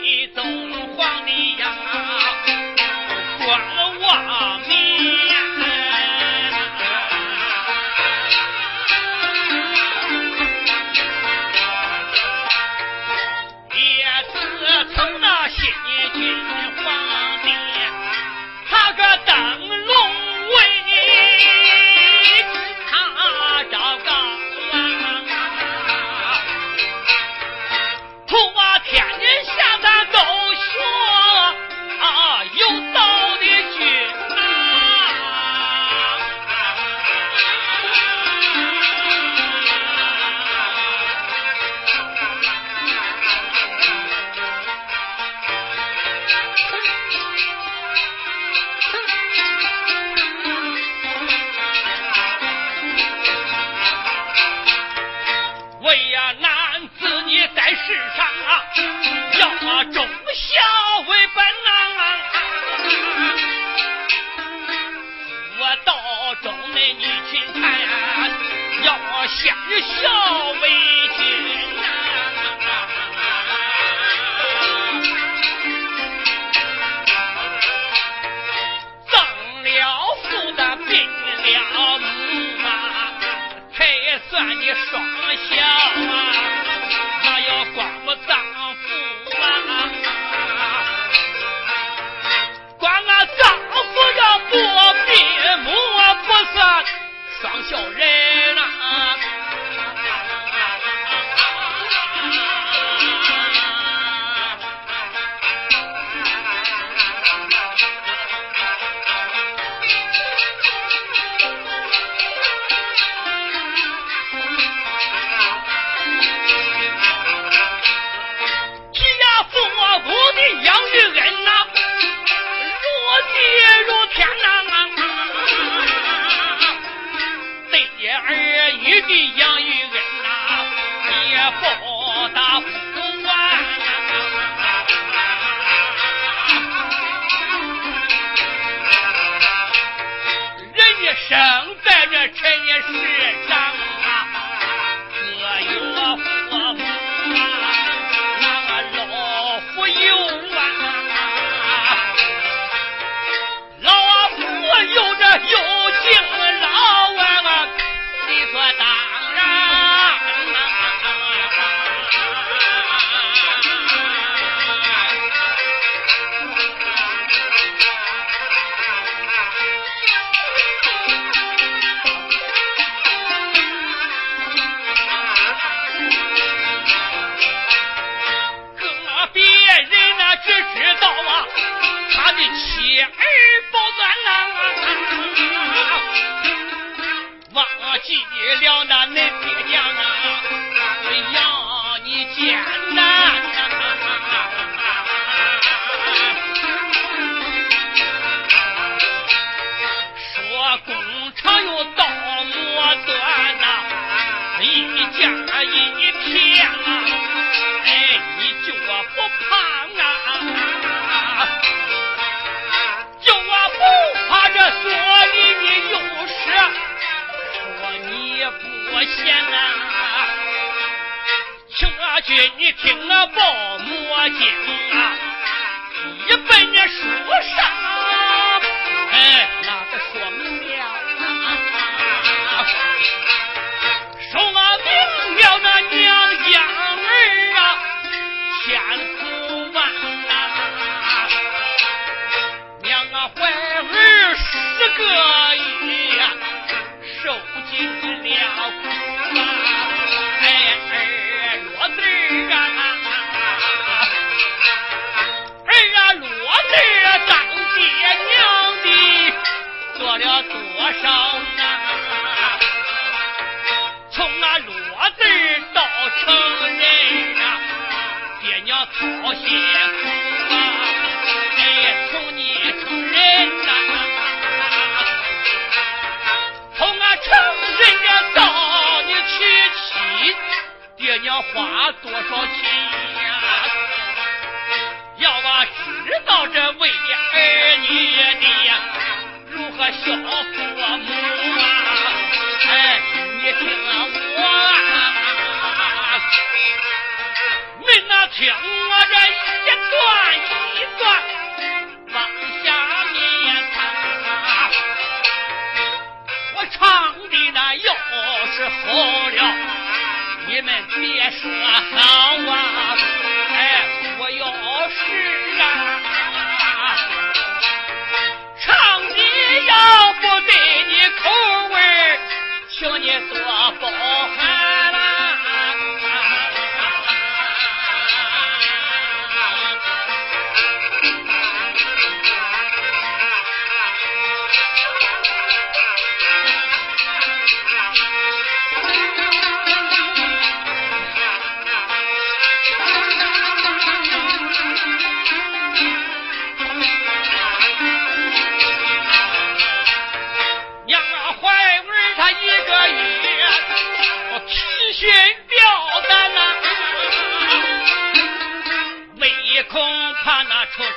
一宗皇 don't Gracie! 妻儿保全啊，忘记了那恁爹娘啊，要你艰难。见啊！这句你听我报母经啊，一本那书上，哎，那个说明了啊，说明了那娘养儿啊，千苦万难，娘啊怀儿十个月，受尽。多少呐？从俺落字到成人呐，爹娘操心苦啊！哎，从你成人呐，从俺成人呀到你娶妻，爹娘花多少钱呀？要我知道这为儿女的。小父母啊，哎，你听我，你那听我这一段一段往下面唱啊，我唱的那要是好了，你们别说。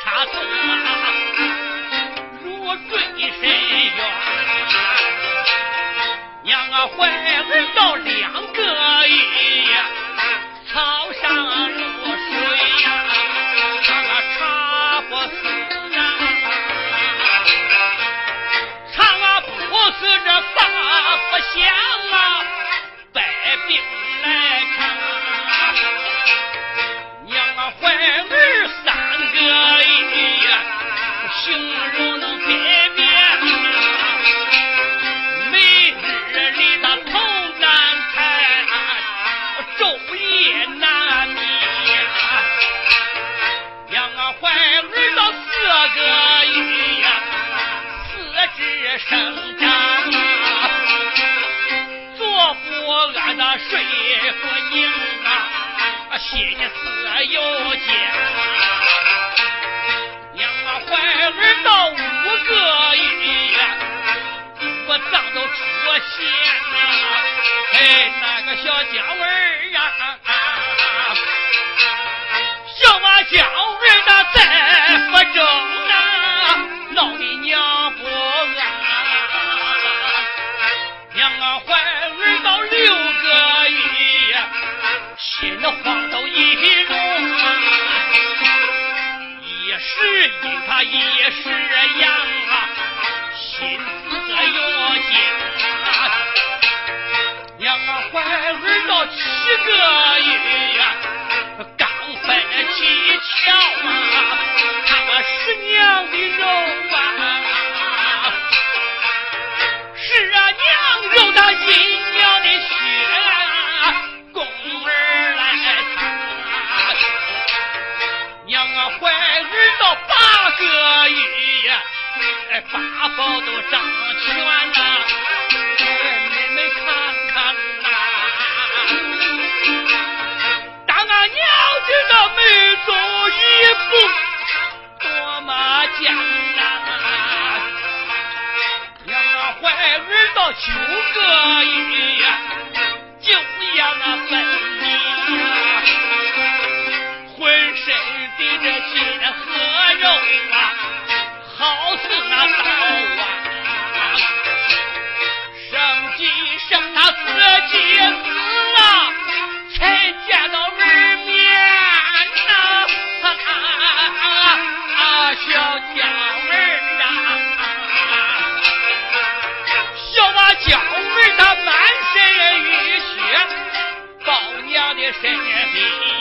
他送啊，如坠深渊。娘啊，怀儿到两个生长啊，坐不安的睡不宁啊，心思有间。娘啊，怀儿到五个月，我脏都出现呐！哎，那个小娇儿啊，小马娇心慌都一落一时阴他一时阳啊，心思有间。娘啊，怀儿到七个月，宝都长全了，你们看看呐。当俺娘知道没走一步，多么艰难。娘啊，怀儿到九个月，娘的身边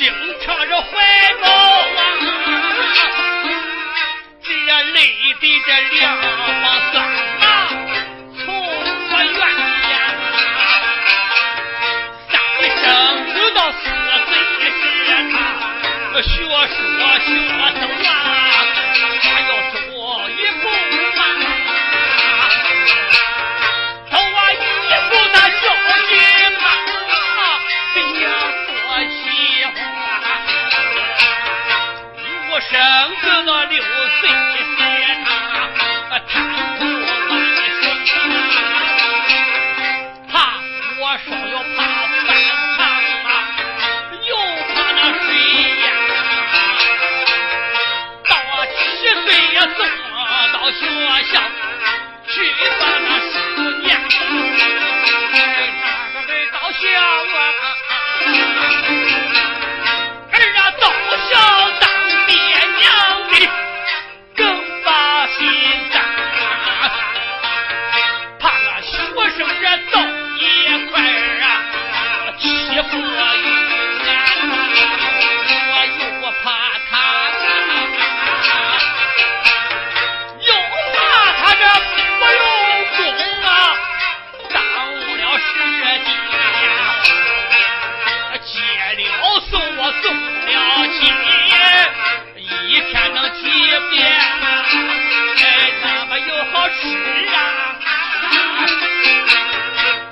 经常着怀抱啊。这泪累的这两把酸啊从我怨呀啊三生不到四岁是他学说学种了地，一天能几遍？哎，那么又好吃啊？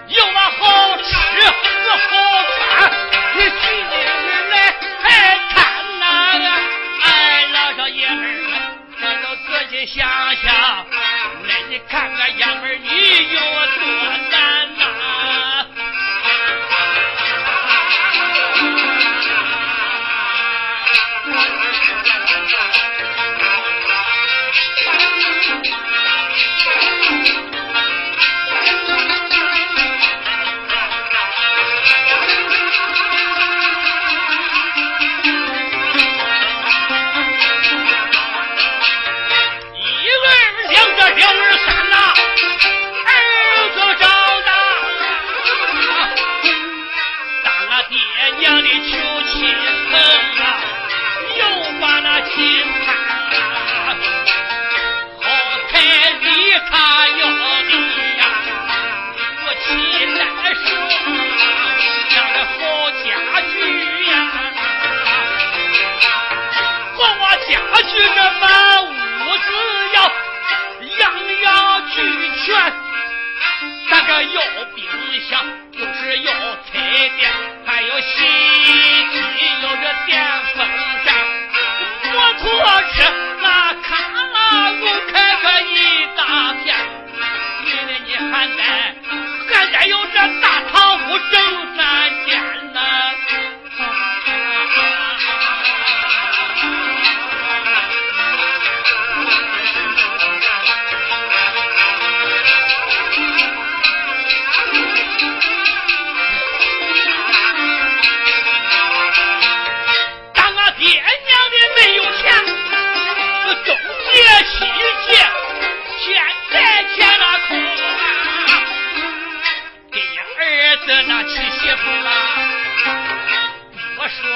又我好吃又好饭，你进来还看那个？哎，老少爷们，你都自己想想，来，你看看爷们。相思。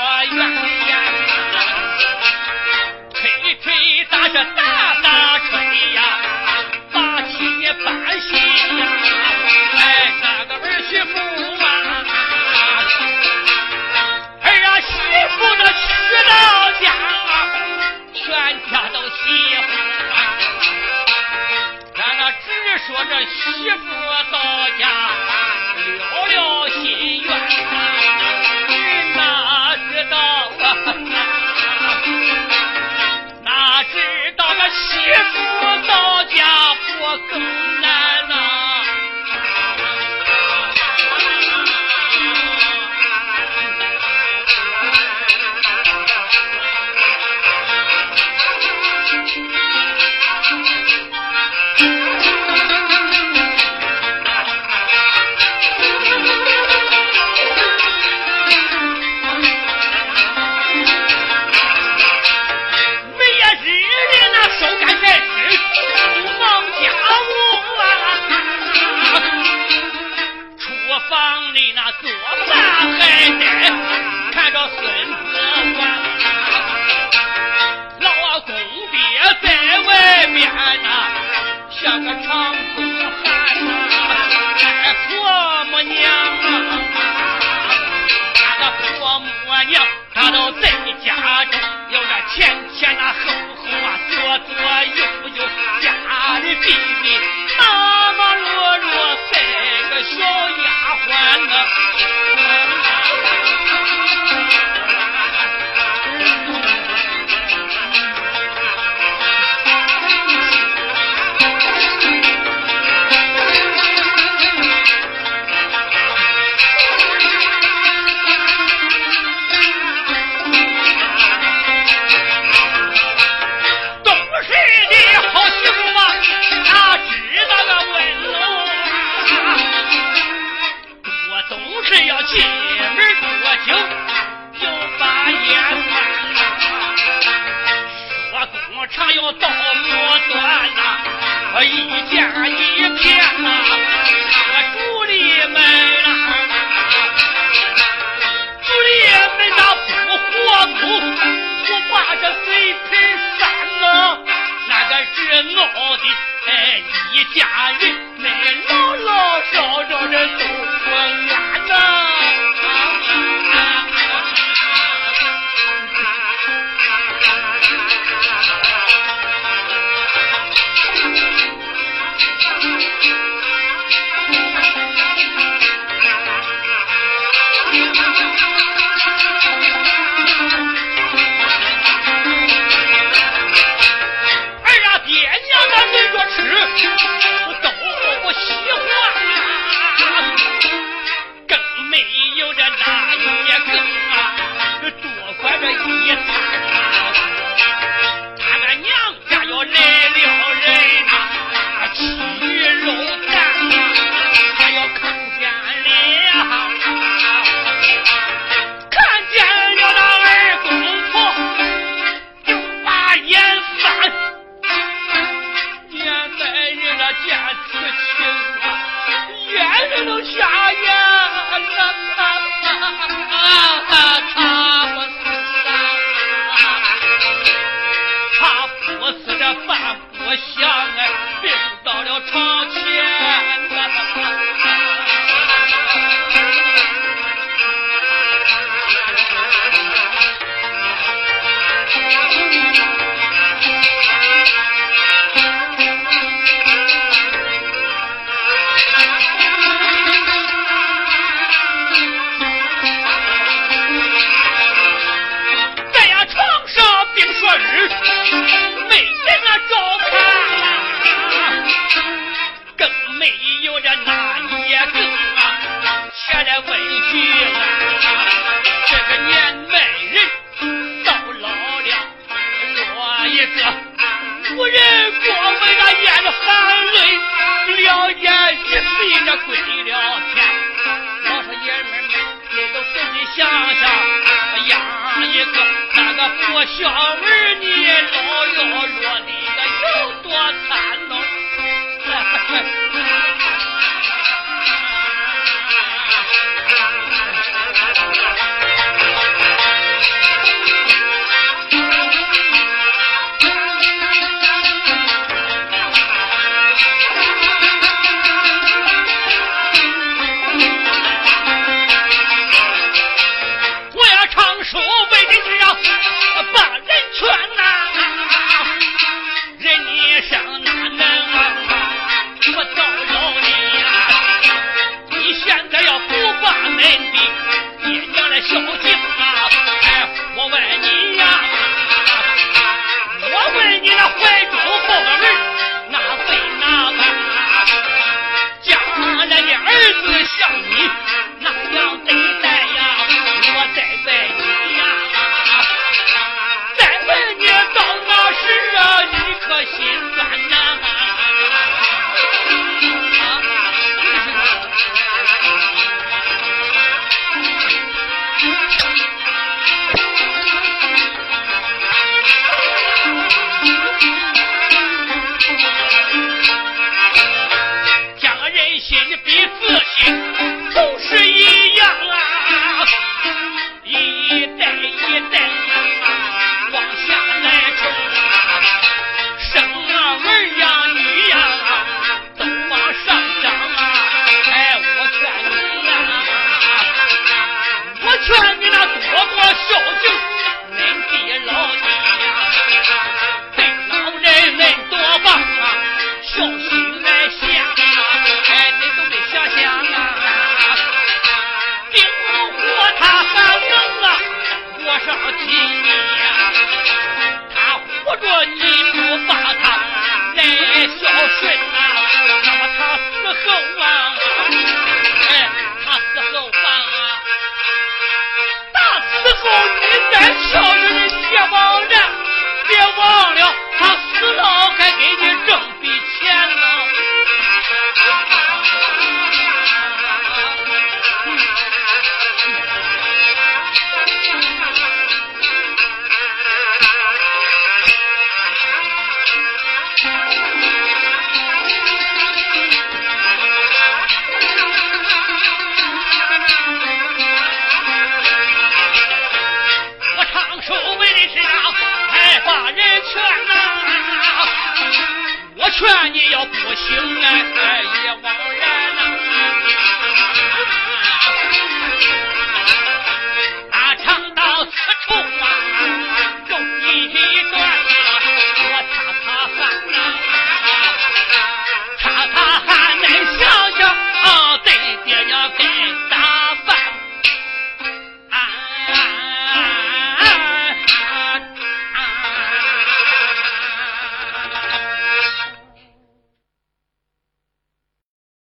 我愿吹吹打打吹呀把气也搬西呀哎那个儿媳妇啊儿啊媳妇那娶到家啊全家都喜欢咱那只说这媳妇进门不久，就把烟散啦。说工厂要到末端呐，我一家一片呐。那主里们呐，主力们那不活路，我把这嘴皮扇呐，那个折磨的哎，一家人哎老老少少的。气坏了。这个年迈人到老了我一个无人过门眼含泪两眼一闭就归了天。老少爷们也都仔细想想养一个那个做小妹的老哟劝，你要不行哎，哎呀